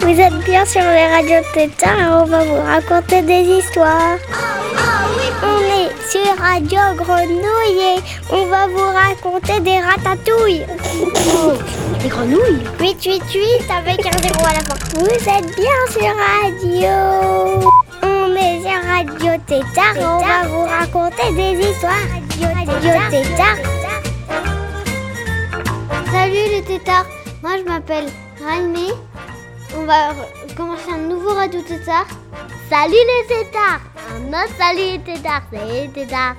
Vous êtes bien sur les radios Tétard et on va vous raconter des histoires. On est sur Radio Grenouille et on va vous raconter des ratatouilles. Des grenouilles 888 avec un zéro à la fin. Vous êtes bien sur Radio. Radio Tétard on va vous raconter des histoires. Radio Tétard. Salut les tétards Moi je m'appelle Raimé. On va commencer un nouveau radio tétard. Salut les tétards Un autre salut les tétards Salut les tétards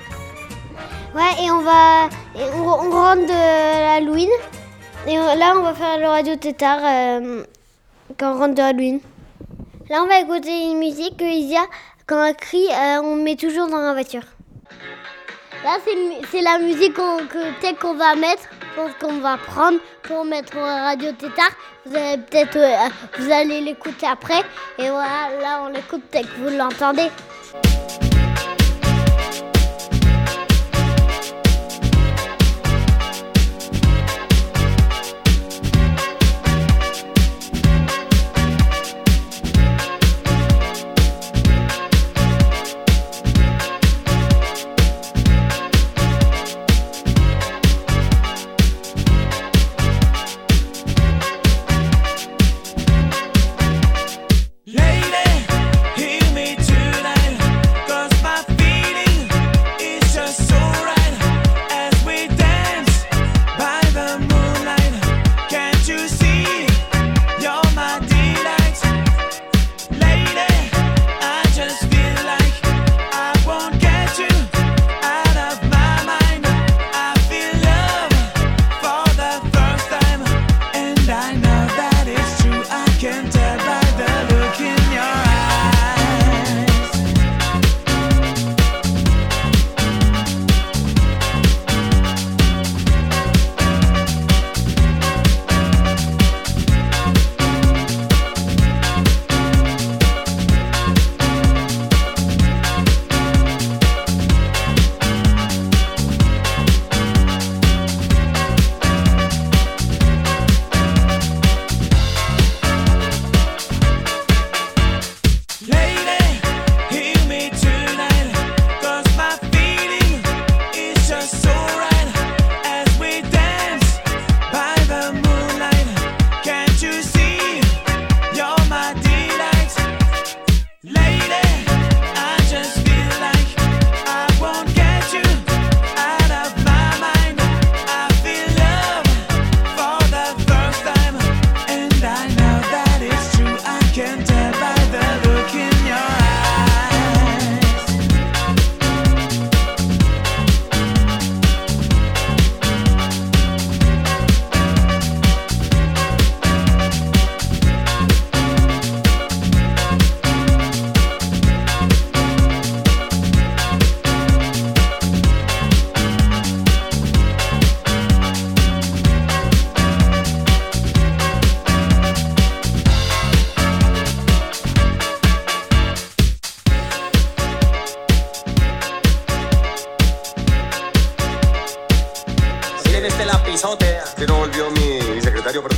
Ouais et on va... et on, on rentre de l'Halloween. Et on- là on va faire le radio tétard euh, quand on rentre de Halloween. Là on va écouter une musique que Isia, quand elle crie, euh, on met toujours dans la voiture. Là, c'est la musique qu'on peut-être qu'on va mettre, qu'on va prendre pour mettre au Radio Tétard. Vous allez peut-être, euh, allez l'écouter après. Et voilà, là, on l'écoute peut-être que vous l'entendez.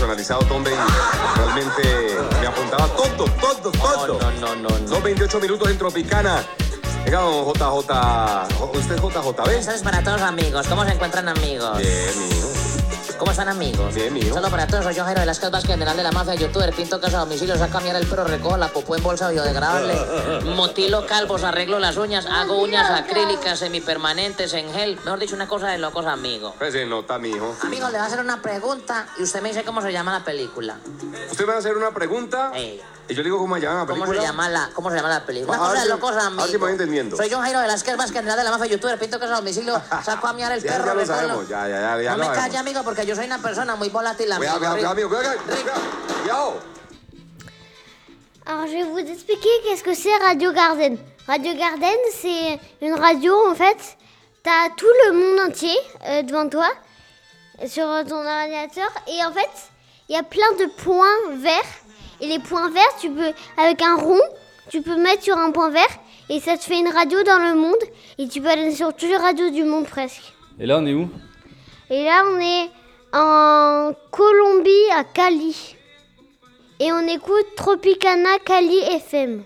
Personalizado, Tom Baby. Realmente me apuntaba todo, todo, todo. No, no, no, no. Son 28 minutos en Tropicana. Venga, don JJ. ¿Usted es JJB? Eso es para todos los amigos. ¿Cómo se encuentran amigos? Bien, mijo. ¿Cómo están amigos? Bien, mijo. Solo para todos, soy yo Jairo Velázquez Vázquez, general de la mafia, youtuber, pinto casa a domicilio, saco a el perro, recojo la popó en bolsa biodegradable, motilo calvos, arreglo las uñas, hago uñas acrílicas, semipermanentes, en gel. Mejor dicho, una cosa de locos amigos. Pues se nota, mijo. Amigos, le voy a hacer una pregunta y usted me dice cómo se llama la película. Usted me va a hacer una pregunta Ey. Y yo le digo cómo se llama la ¿Cómo película. se llama la, cómo se llama la película? A Una ver cosa de si- locos a ver amigos. si me voy entendiendo. Soy yo Jairo Velázquez Vázquez, general de la mafia, youtuber, pinto casa a domicilio, saco a mirar el Ya, perro, ya lo recojo- sabemos, ya, ya, ya, ya no lo me calle, amigo, porque yo soy una persona muy volátil, amigo. Cuidado, cuidado, cuidado, amigo. Cuidado, cuidado. Alors, je vais vous expliquer qu'est-ce que c'est Radio Garden. Radio Garden, c'est une radio, en fait, tu as tout le monde entier euh, devant toi, sur ton ordinateur, et en fait, il y a plein de points verts. Et les points verts, tu peux, avec un rond, tu peux mettre sur un point vert, et ça te fait une radio dans le monde et tu peux aller sur toutes les radios du monde presque. Et là, on est où? Et là, on est en Colombie à Cali. Et on écoute Tropicana Cali FM.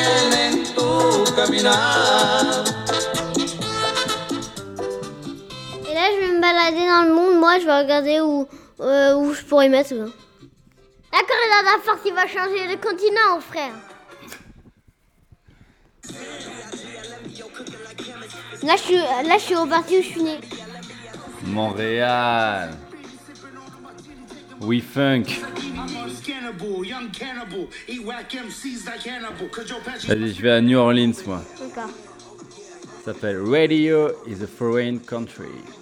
Te detiene en tu caminar? Et là, je vais me balader dans le monde. Moi, je vais regarder où, euh, où je pourrais mettre. là. La Corée de la force, il va changer de continent, frère. Là, je suis, là, je suis au parti où je suis né. Montréal. Your patch Vas-y, je vais à New Orleans, moi. D'accord. Ça s'appelle Radio is a Foreign Country.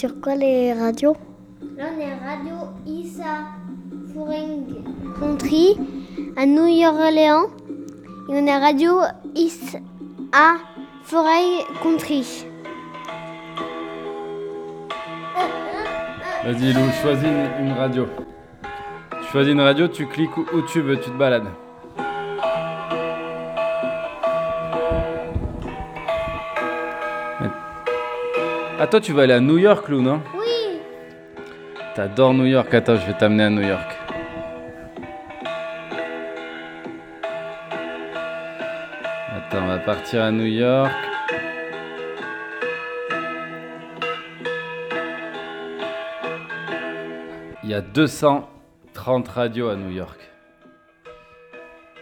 Sur quoi les radios Là, on est Radio Issa Foreign Country à New Orleans. Et on est Radio Issa Foreign Country. Vas-y, Lou, choisis une, radio. Tu choisis une radio, tu cliques où, où tu veux, tu te balades. Ah, toi, tu vas aller à New York, Lou, non Oui. T'adores New York. Attends, je vais t'amener à New York. Attends, on va partir à New York. Il y a 230 radios à New York.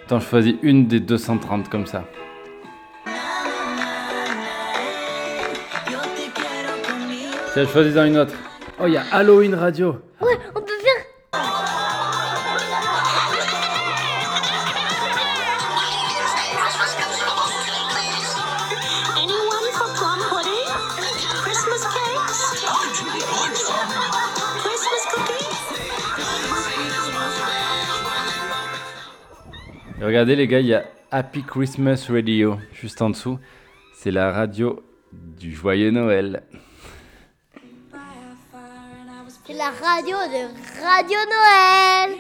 Attends, je choisis une des 230 comme ça. Tiens, je choisis dans une autre. Oh, il y a Halloween Radio. Ouais, on peut faire. Anyone for plum pudding? Christmas cakes? Christmas cookies? Et regardez les gars, il y a Happy Christmas Radio juste en dessous. C'est la radio du joyeux Noël. C'est la radio de Radio Noël.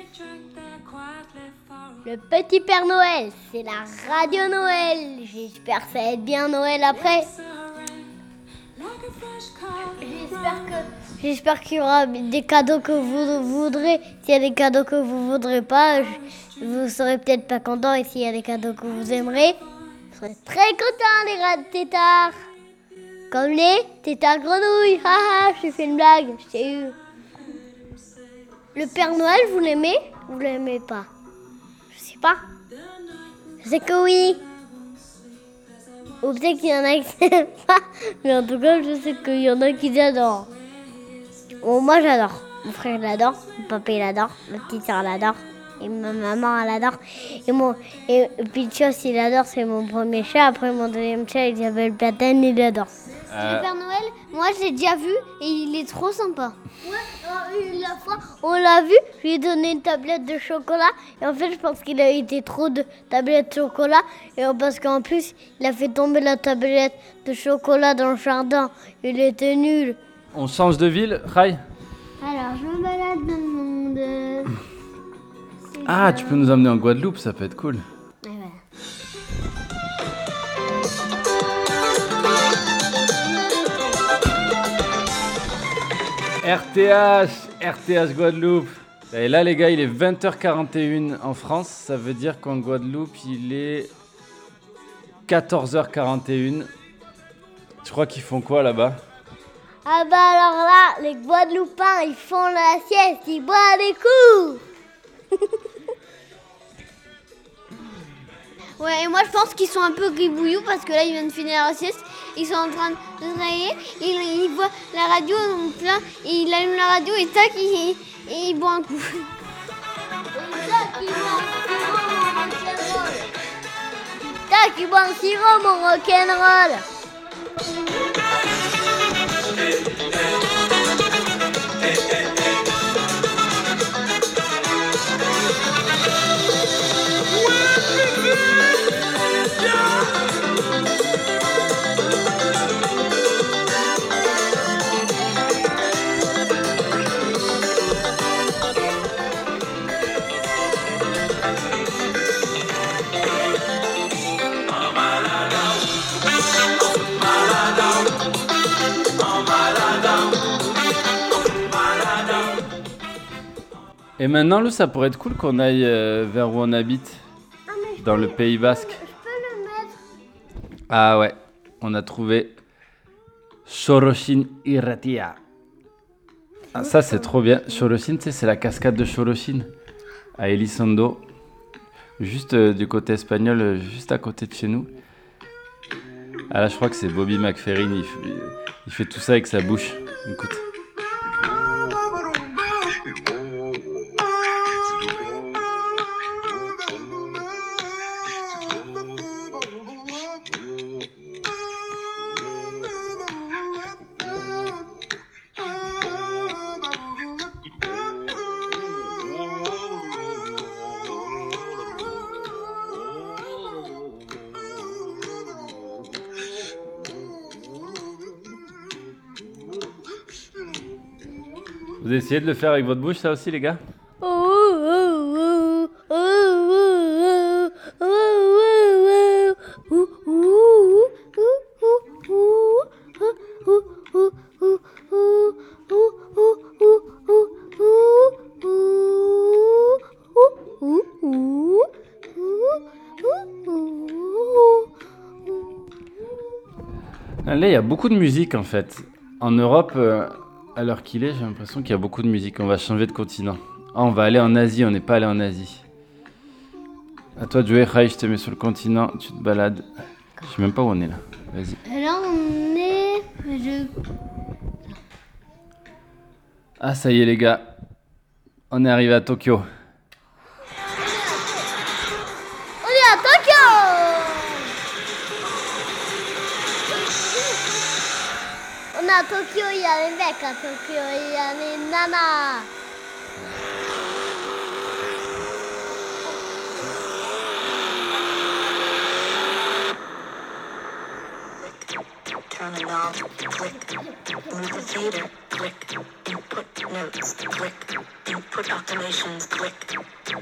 Le petit Père Noël, c'est la radio Noël. J'espère que ça va être bien Noël après. J'espère qu'il y aura des cadeaux que vous voudrez. S'il y a des cadeaux que vous voudrez pas, je- vous serez peut-être pas content. Et s'il y a des cadeaux que vous aimerez, vous serez très content les tétards. Comme les tétards grenouilles. Haha, j'ai fait une blague. Je t'ai eu. Le Père Noël, vous l'aimez Vous l'aimez pas? Je sais pas. Je sais que oui. Ou peut-être qu'il y en a qui n'aiment pas. Mais en tout cas, je sais qu'il y en a qui l'adorent. Bon, moi j'adore. Mon frère l'adore, mon papa l'adore, ma petite soeur l'adore, et ma maman elle adore. Et mon et Pichos il adore, c'est mon premier chat. Après mon deuxième chat il s'appelle Platane, il adore. Euh, Le Père Noël, moi j'ai déjà vu et il est trop sympa. Ouais, la fois on l'a vu, je lui ai donné une tablette de chocolat et en fait je pense qu'il a été trop de tablettes de chocolat et parce qu'en plus il a fait tomber la tablette de chocolat dans le jardin. Il était nul. on change de ville, Rai Alors je me balade dans le monde. Ah, tu peux nous emmener en Guadeloupe, ça peut être cool. Voilà. RTH, RTH Guadeloupe. Et là, les gars, il est 20h41 en France. Ça veut dire qu'en Guadeloupe, il est 14h41. Je crois qu'ils font quoi là-bas? Ah bah alors là, les Guadeloupins, ils font la sieste, ils boivent des coups. ouais, et moi je pense qu'ils sont un peu gribouillous parce que là ils viennent finir la sieste, ils sont en train de se réveiller, ils, ils voient la radio plein, et ils allument la radio et tac, ils, ils boivent un coup. Tac, ils boivent un sirop, mon rock'n'roll. Et maintenant, Lou, ça pourrait être cool qu'on aille euh, vers où on habite, dans le Pays Basque. Ah ouais, on a trouvé Choroshin Iratia. Ah, ça, c'est trop bien. Choroshin, tu sais, c'est la cascade de Choroshin à Elizondo, juste euh, du côté espagnol, euh, juste à côté de chez nous. Ah là, je crois que c'est Bobby McFerrin, il, fait- il fait tout ça avec sa bouche. Écoute. Essayez de le faire avec votre bouche, ça aussi, les gars Là, il y a beaucoup de musique en fait. En Europe, euh, à l'heure qu'il est, j'ai l'impression qu'il y a beaucoup de musique. On va changer de continent. Ah, on va aller en Asie, on n'est pas allé en Asie. À toi Rai, je te mets sur le continent, tu te balades. Je sais même pas où on est là. Vas-y. Là, on est. Je... Ah, ça y est, les gars. On est arrivé à Tokyo. Il y a les mecs à Tokyo, il y a les nanas. Turn a knob, click. Move the fader, click. Input notes, click. Input automations, click.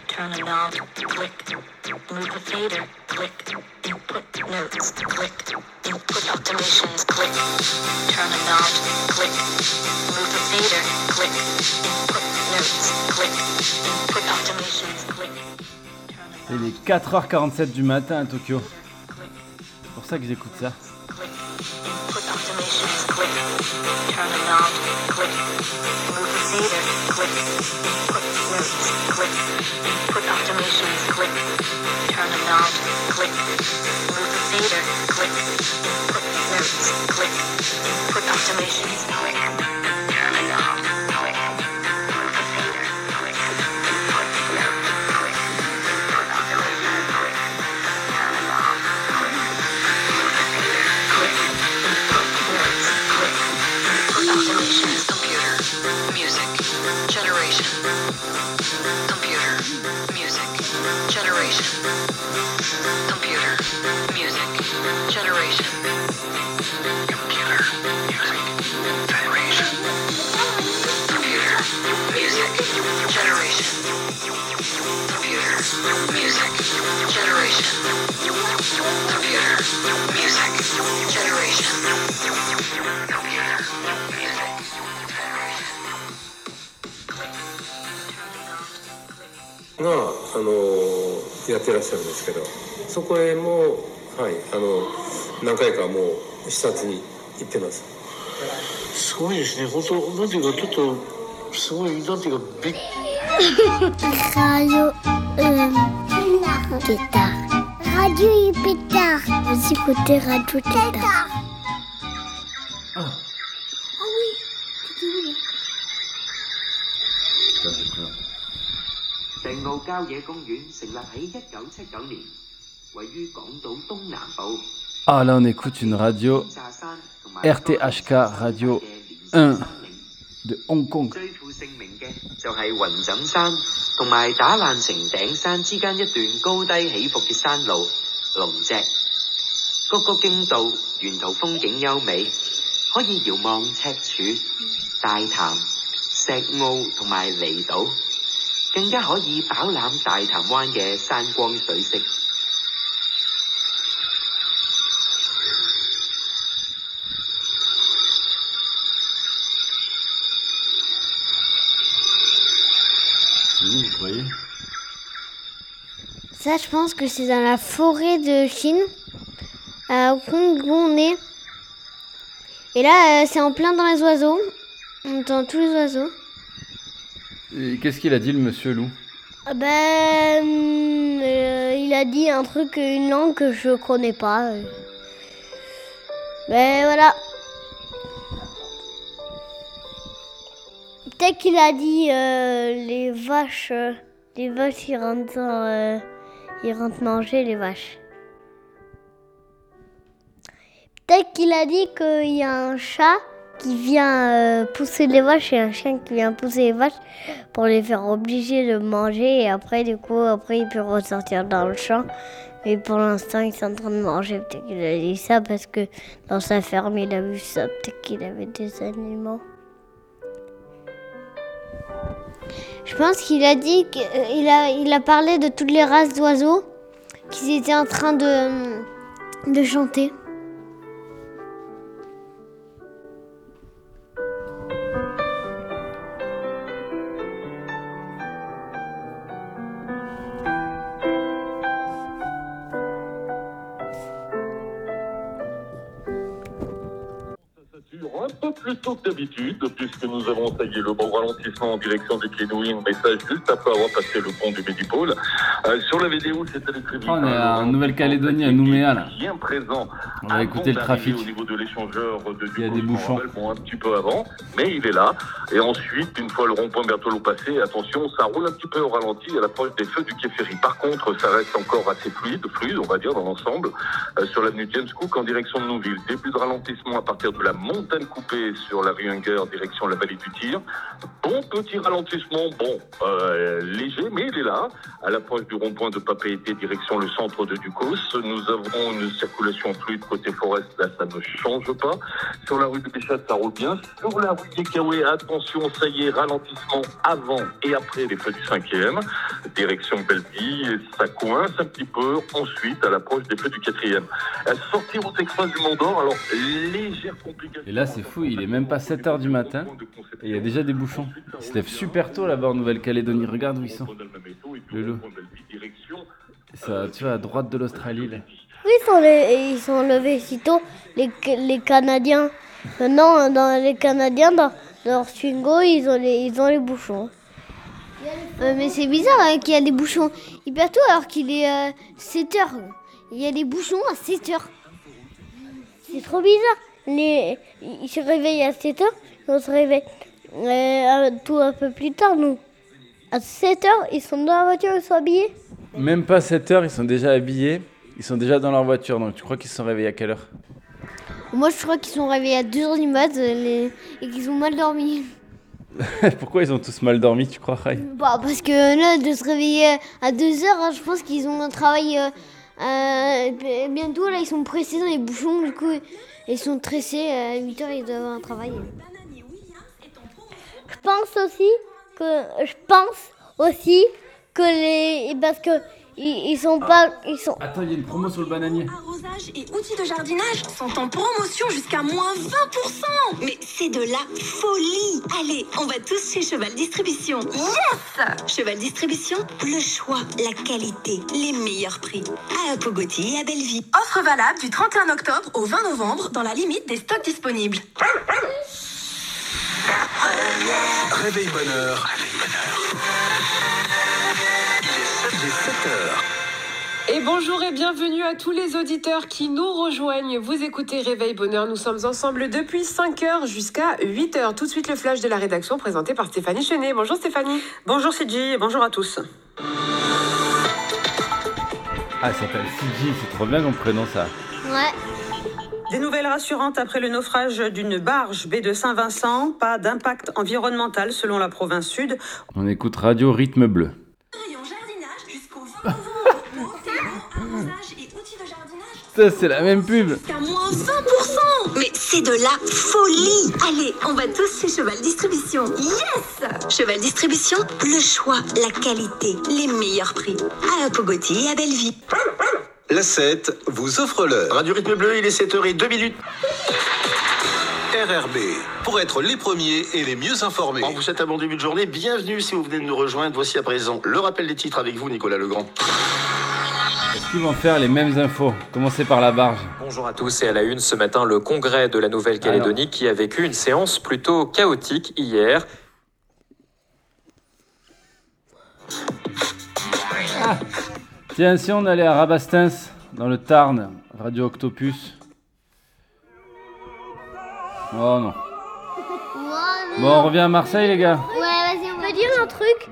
Turn a knob, click. Move the fader, click. Notes, click. Input automations, click. Turn a knob, click. Move the fader, click. Input notes, click. Input automations, click. Il est 4h47 du matin à Tokyo. C'est pour ça que j'écoute ça. Input automations, click. Turn a knob, click. Move the fader, click. Input notes, click. Input automations, click. Turn a knob, click. Move the fader, click. Input notes, click. Input automations, click. が、あのー、やってらっしゃるんですけどそこへも、はいあの、何回かもう視察に行ってます。すごいですね。本当なんていうかちょっとすごいなんていうかびっくり。ギタ Radio Pétard. Vous écoutez Radio Pétard. Ah. Ah oui, Ah là on écoute une radio RTHK Radio 1 de Hong Kong. 最負盛名嘅就係雲枕山同埋打爛城頂山之間一段高低起伏嘅山路龍脊，谷谷徑道沿途風景優美，可以遙望赤柱、大潭、石澳同埋離島，更加可以飽覽大潭灣嘅山光水色。 C'est où, vous croyez Ça, je pense que c'est dans la forêt de Chine, à Hong Kong où on est. Et là, euh, c'est en plein dans les oiseaux. On entend tous les oiseaux. Et Qu'est-ce qu'il a dit le monsieur loup Ah Ben, euh, il a dit un truc, une langue que je connais pas. euh. Ben voilà. Peut-être qu'il a dit euh, les vaches, les vaches ils rentrent, euh, ils rentrent manger les vaches. Peut-être qu'il a dit qu'il y a un chat qui vient euh, pousser les vaches et un chien qui vient pousser les vaches pour les faire obliger de manger et après du coup après il peut ressortir dans le champ. Mais pour l'instant ils sont en train de manger. Peut-être qu'il a dit ça parce que dans sa ferme il a vu ça. Peut-être qu'il avait des animaux Je pense qu'il a dit qu'il a, il a parlé de toutes les races d'oiseaux qu'ils étaient en train de, de chanter. Plus tôt que d'habitude, puisque nous avons taillé le bon ralentissement en direction du Kenouin, message juste après avoir passé le pont du Médipôle. Euh, sur la vidéo, c'était le très vite. On est en Nouvelle-Calédonie, à Nouméa là. Bien présent. On va écouter le trafic. Au niveau de l'échangeur de Il y a des bouchons. bon, un petit peu avant, mais il est là. Et ensuite, une fois le rond-point Berthelot passé, attention, ça roule un petit peu au ralenti à l'approche des feux du quai ferry. Par contre, ça reste encore assez fluide, fluide, on va dire, dans l'ensemble, euh, sur l'avenue James Cook en direction de Nouville. Début de ralentissement à partir de la montagne coupée sur la rue Hunger, direction la vallée du Tir. Bon petit ralentissement, bon, euh, léger, mais il est là. À l'approche du rond-point de Papeete, direction le centre de Ducos. Nous avons une circulation fluide côté Forest, là ça ne change pas. Sur la rue de Béchat, ça roule bien. Sur la rue Yekawe, attention, ça y est, ralentissement avant et après les feux du 5e. Direction Belleville, ça coince un petit peu. Ensuite, à l'approche des feux du 4e. À sortir route express du Mont d'Or, alors légère complication. Et là, c'est fou, il est même pas 7h du matin et il y a déjà des bouchons. Ils se lèvent super tôt là-bas en Nouvelle-Calédonie. Regarde où ils sont. Le loup. Ça, tu vois, à droite de l'Australie. là. Oui, ils sont, le- ils sont levés si tôt, les, les Canadiens. Maintenant, dans les Canadiens, dans, leur swingo, ils ont les, ils ont les bouchons. Euh, mais c'est bizarre hein, qu'il y a des bouchons hyper tôt alors qu'il est 7 heures. Il y a des bouchons à 7 heures. C'est trop bizarre. Les, ils se réveillent à 7 heures, on se réveille euh, un- tout un peu plus tard, nous. À 7 heures, ils sont dans la voiture, ils sont habillés. Même pas 7h, ils sont déjà habillés. Ils sont déjà dans leur voiture. Donc tu crois qu'ils se sont réveillés à quelle heure? Moi je crois qu'ils sont réveillés à 2 heures du mat euh, les- et qu'ils ont mal dormi. Pourquoi ils ont tous mal dormi, tu crois, Rai Bah, parce que là, de se réveiller à 2 heures, hein, je pense qu'ils ont un travail euh, euh, bientôt. Là, ils sont pressés dans les bouchons, du coup, ils sont tressés. À 8 heures, ils doivent avoir un travail. Je pense aussi que je pense aussi que les parce que ils, ils sont pas. Ils sont. Attends, il y a une promo sur le bananier. Arrosage et outils de jardinage sont en promotion jusqu'à moins 20%. Mais c'est de la folie. Allez, on va tous chez Cheval Distribution. Yes Cheval Distribution, le choix, la qualité, les meilleurs prix. À Apogoti et à Belleville. Offre valable du 31 octobre au 20 novembre dans la limite des stocks disponibles. Réveil bonheur. Réveil bonheur. Il est 7 heures. Et bonjour et bienvenue à tous les auditeurs qui nous rejoignent. Vous écoutez Réveil Bonheur, nous sommes ensemble depuis 5h jusqu'à 8h. Tout de suite le flash de la rédaction présenté par Stéphanie Chenet. Bonjour Stéphanie. Bonjour et bonjour à tous. Ah, ça s'appelle CG, c'est trop bien comme prénom ça. Ouais. Des nouvelles rassurantes après le naufrage d'une barge baie de Saint-Vincent. Pas d'impact environnemental selon la province sud. On écoute Radio Rythme Bleu. Ça, c'est la même pub. Jusqu'à moins 20% Mais c'est de la folie Allez, on va tous chez Cheval Distribution. Yes Cheval Distribution, le choix, la qualité, les meilleurs prix. À Apogoti et à Belleville. La 7 vous offre l'heure. Radio Rythme Bleu, il est 7h02 minutes. RRB, pour être les premiers et les mieux informés. On vous souhaite un bon début de journée. Bienvenue si vous venez de nous rejoindre. Voici à présent le rappel des titres avec vous, Nicolas Legrand. Qu'ils vont faire les mêmes infos? Commencer par la barge. Bonjour à tous et à la une ce matin, le congrès de la Nouvelle-Calédonie qui a vécu une séance plutôt chaotique hier. Tiens, si on allait à Rabastens, dans le Tarn, Radio Octopus. Oh non. Bon, on revient à Marseille, les gars. Ouais, vas-y, on peut dire un truc.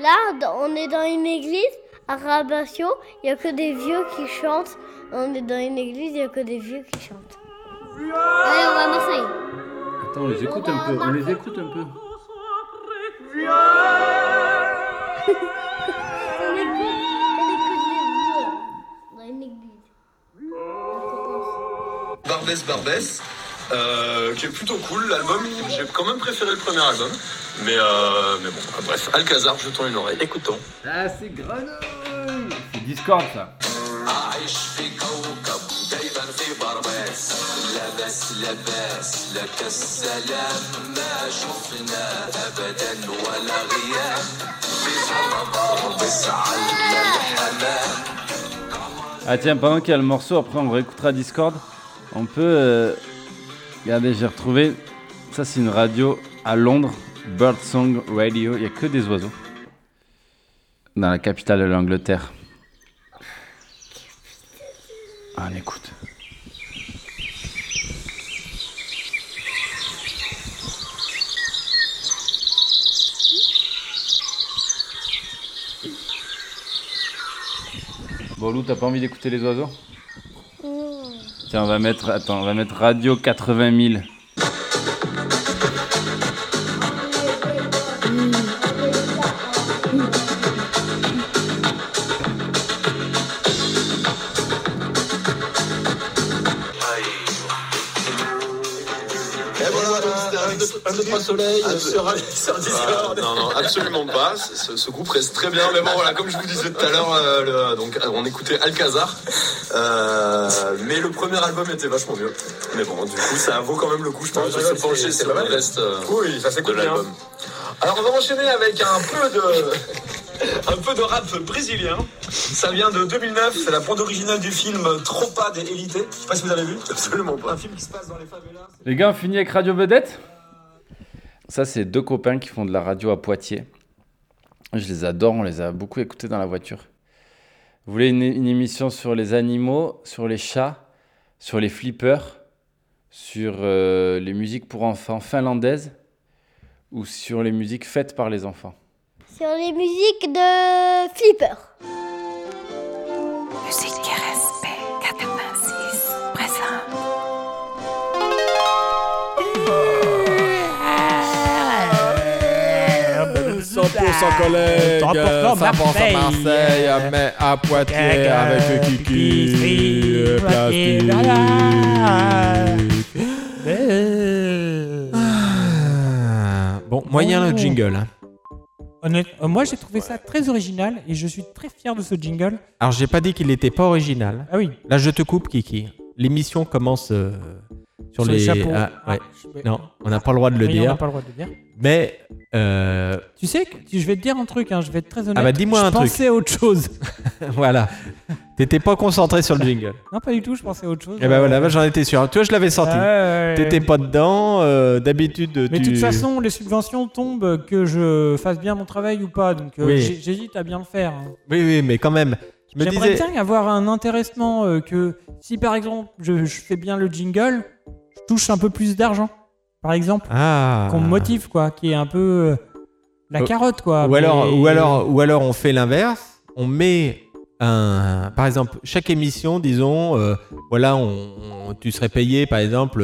Là, on est dans une église à Rabatio. Il y a que des vieux qui chantent. On est dans une église, il y a que des vieux qui chantent. Allez, on va à Marseille. Attends, on les écoute un peu. On les écoute un peu. On écoute, on écoute les vieux dans une église. Barbès Barbès, euh, qui est plutôt cool l'album. J'ai quand même préféré le premier album. Mais, euh, mais bon, bref, Alcazar, jetons une oreille. Écoutons. Ah, c'est Grenouille C'est Discord, ça. Ah tiens, pendant qu'il y a le morceau, après on réécoutera Discord. On peut... Euh... Regardez, j'ai retrouvé... Ça c'est une radio à Londres, Birdsong Radio. Il n'y a que des oiseaux. Dans la capitale de l'Angleterre. Ah, on écoute. Bon, Lou, t'as pas envie d'écouter les oiseaux? Tiens, on va mettre, attends, on va mettre Radio 80 000. Sur, sur Discord. non, non, absolument pas. Ce, ce groupe reste très bien. Mais bon, voilà, comme je vous disais tout à l'heure, euh, donc, euh, on écoutait Alcazar. Euh, mais le premier album était vachement mieux. Mais bon, du coup, ça vaut quand même le coup, je pense, de se pencher sur le reste euh, Oui, ça de bien. l'album. Alors on va enchaîner avec un peu de un peu de rap brésilien. Ça vient de 2009, c'est la bande originale du film Tropa de Elite. Je sais pas si vous avez vu. Absolument pas. Un film qui se passe dans les favelas. Les gars, on finit avec Radio Vedette? Ça, c'est deux copains qui font de la radio à Poitiers. Je les adore, on les a beaucoup écoutés dans la voiture. Vous voulez une, une émission sur les animaux, sur les chats, sur les flippers, sur euh, les musiques pour enfants finlandaises ou sur les musiques faites par les enfants? Sur les musiques de Flipper. Musique 100% collègue, 100% Marseille, Marseille, mais à Poitiers avec Kiki, euh, plastique. Ah, Bon, moyen le jingle. hein. honnête- euh, moi, j'ai trouvé ça très original et je suis très fier de ce jingle. Alors, j'ai pas dit qu'il n'était pas original. Ah oui. Là, je te coupe, Kiki. L'émission commence euh, sur, Sur les les. chapeaux. Ah, Ah, je- Non, on n'a pas le droit de le dire. on n'a pas le droit de le dire. Mais. euh, Tu sais, que, je vais te dire un truc, hein, je vais être très honnête. Ah bah, dis-moi je un truc. pensais à autre chose. voilà. T'étais pas concentré sur le jingle. non, pas du tout, je pensais à autre chose. Et ben voilà, bah, j'en étais sûr. Tu vois, je l'avais ouais, ouais. T'étais pas dedans. euh, D'habitude, Mais de toute façon, les subventions tombent que je fasse bien mon travail ou pas. Donc, euh, Oui. j'hésite à bien le faire. hein. Oui, oui, mais quand même. Je me J'aimerais disais. bien avoir un intéressement euh, que si par exemple je, je fais bien le jingle, je touche un peu plus d'argent. Par exemple, Ah. qu'on me motive quoi, qui est un peu euh, la Euh, carotte quoi. Ou alors, ou alors, ou alors, on fait l'inverse. On met un, par exemple, chaque émission, disons, euh, voilà, on, on- tu serais payé, par exemple,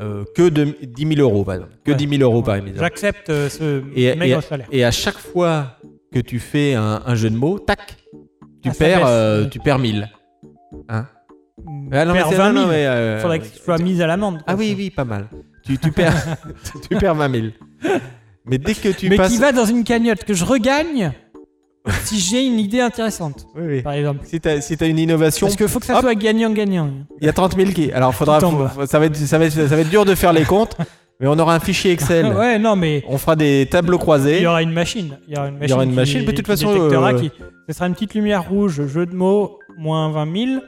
euh, que de 10 000 euros, par exemple, que Ouais. 10 000 euros par émission. J'accepte euh, ce Et, maigre et- salaire. et à chaque fois que tu fais un, un jeu de mots, tac, tu Ah, perds, euh, tu perds 1000. Hein Ah non, c'est- 20 non, 000. non, mais, euh, Faudrait que je sois mise à l'amende. Ah oui, oui, pas mal. Tu, tu perds, tu perds 20 000. Mais dès que tu Mais passes, qui va dans une cagnotte que je regagne si j'ai une idée intéressante. Oui, oui. Par exemple. si t'as si t'as une innovation, Parce qu'il faut que ça hop, soit gagnant-gagnant. Il y a 30 000 qui. Alors, faudra, faut- ça, va être, ça, va être, ça va être dur de faire les comptes, mais on aura un fichier Excel. ouais, non, mais On fera des tableaux croisés. il y aura une machine. Il y aura une machine. Il y aura une qui- machine, mais de toute qui façon, euh, qui- Ce sera une petite lumière rouge, jeu de mots, moins 20 000.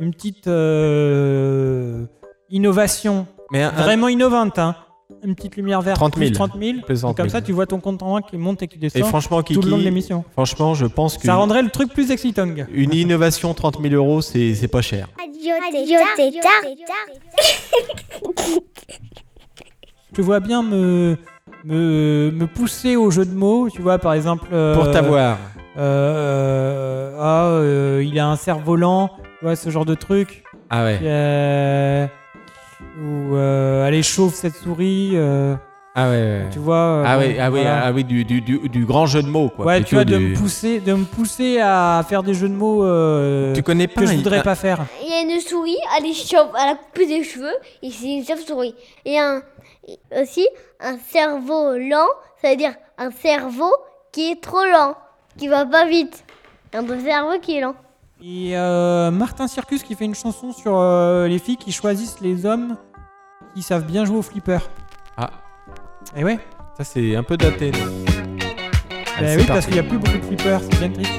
Une petite euh, innovation. Mais un- un- Vraiment innovante, hein. Une petite lumière verte. 30 000. plus 30 000. Plus 30 000. Comme ça, tu vois ton compte en banque qui monte et qui descend Et franchement, Kiki, tout le long de l'émission. franchement, je pense que Ça rendrait le truc plus excitant. une innovation 30 000 euros, c'est c'est pas cher. Je te vois bien me, me, me pousser au jeu de mots, tu vois, par exemple. euh, Pour t'avoir. euh, ah, euh, il a un cerf-volant, tu vois, ce genre de truc. Ah ouais. Euh, ou euh, allez, chauffe cette souris. euh, Ah ouais. ouais. tu vois. euh, Ah oui, ah oui, ah oui, du, du, du, du grand jeu de mots, quoi. ouais, tu vois, de me, pousser, de me pousser à faire des jeux de mots euh, Tu connais pas que je voudrais pas faire. Il y a une souris, elle est chauve, elle a coupé des cheveux, et c'est une chauve-souris. Et un, aussi, un cerveau lent, ça veut dire un cerveau qui est trop lent, qui va pas vite. Un cerveau qui est lent. Et euh, Martin Circus qui fait une chanson sur euh, les filles qui choisissent les hommes qui savent bien jouer au flipper. Ah, Et ouais, ça c'est un peu daté. non bah Allez, oui, c'est parce parti. qu'il n'y a plus beaucoup de flippers, c'est bien triste.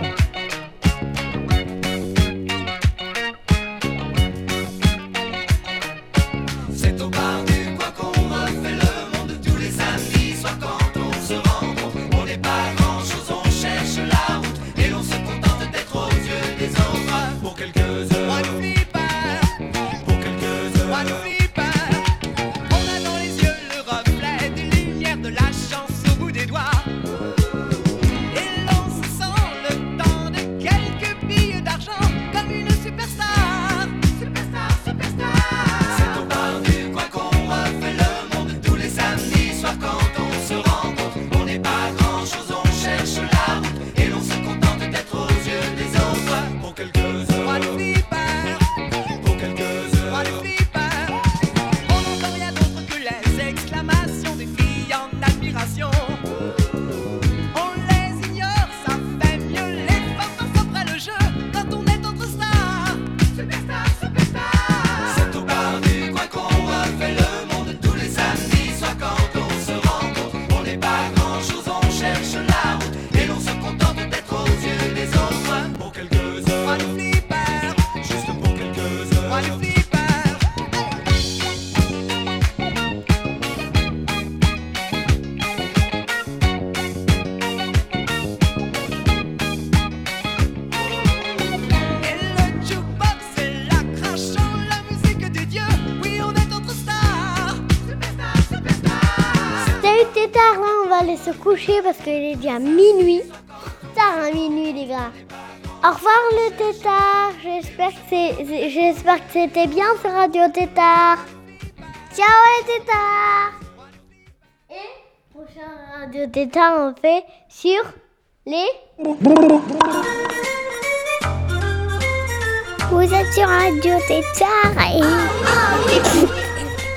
Tétard, là on va aller se coucher parce qu'il est déjà minuit. Tard à minuit les gars. Au revoir c'est, c'est- j'espère que c'était bien ce radio tétard. Ciao les tétards. Et prochain radio tétard on fait sur les Vous êtes sur Radio Tétard et...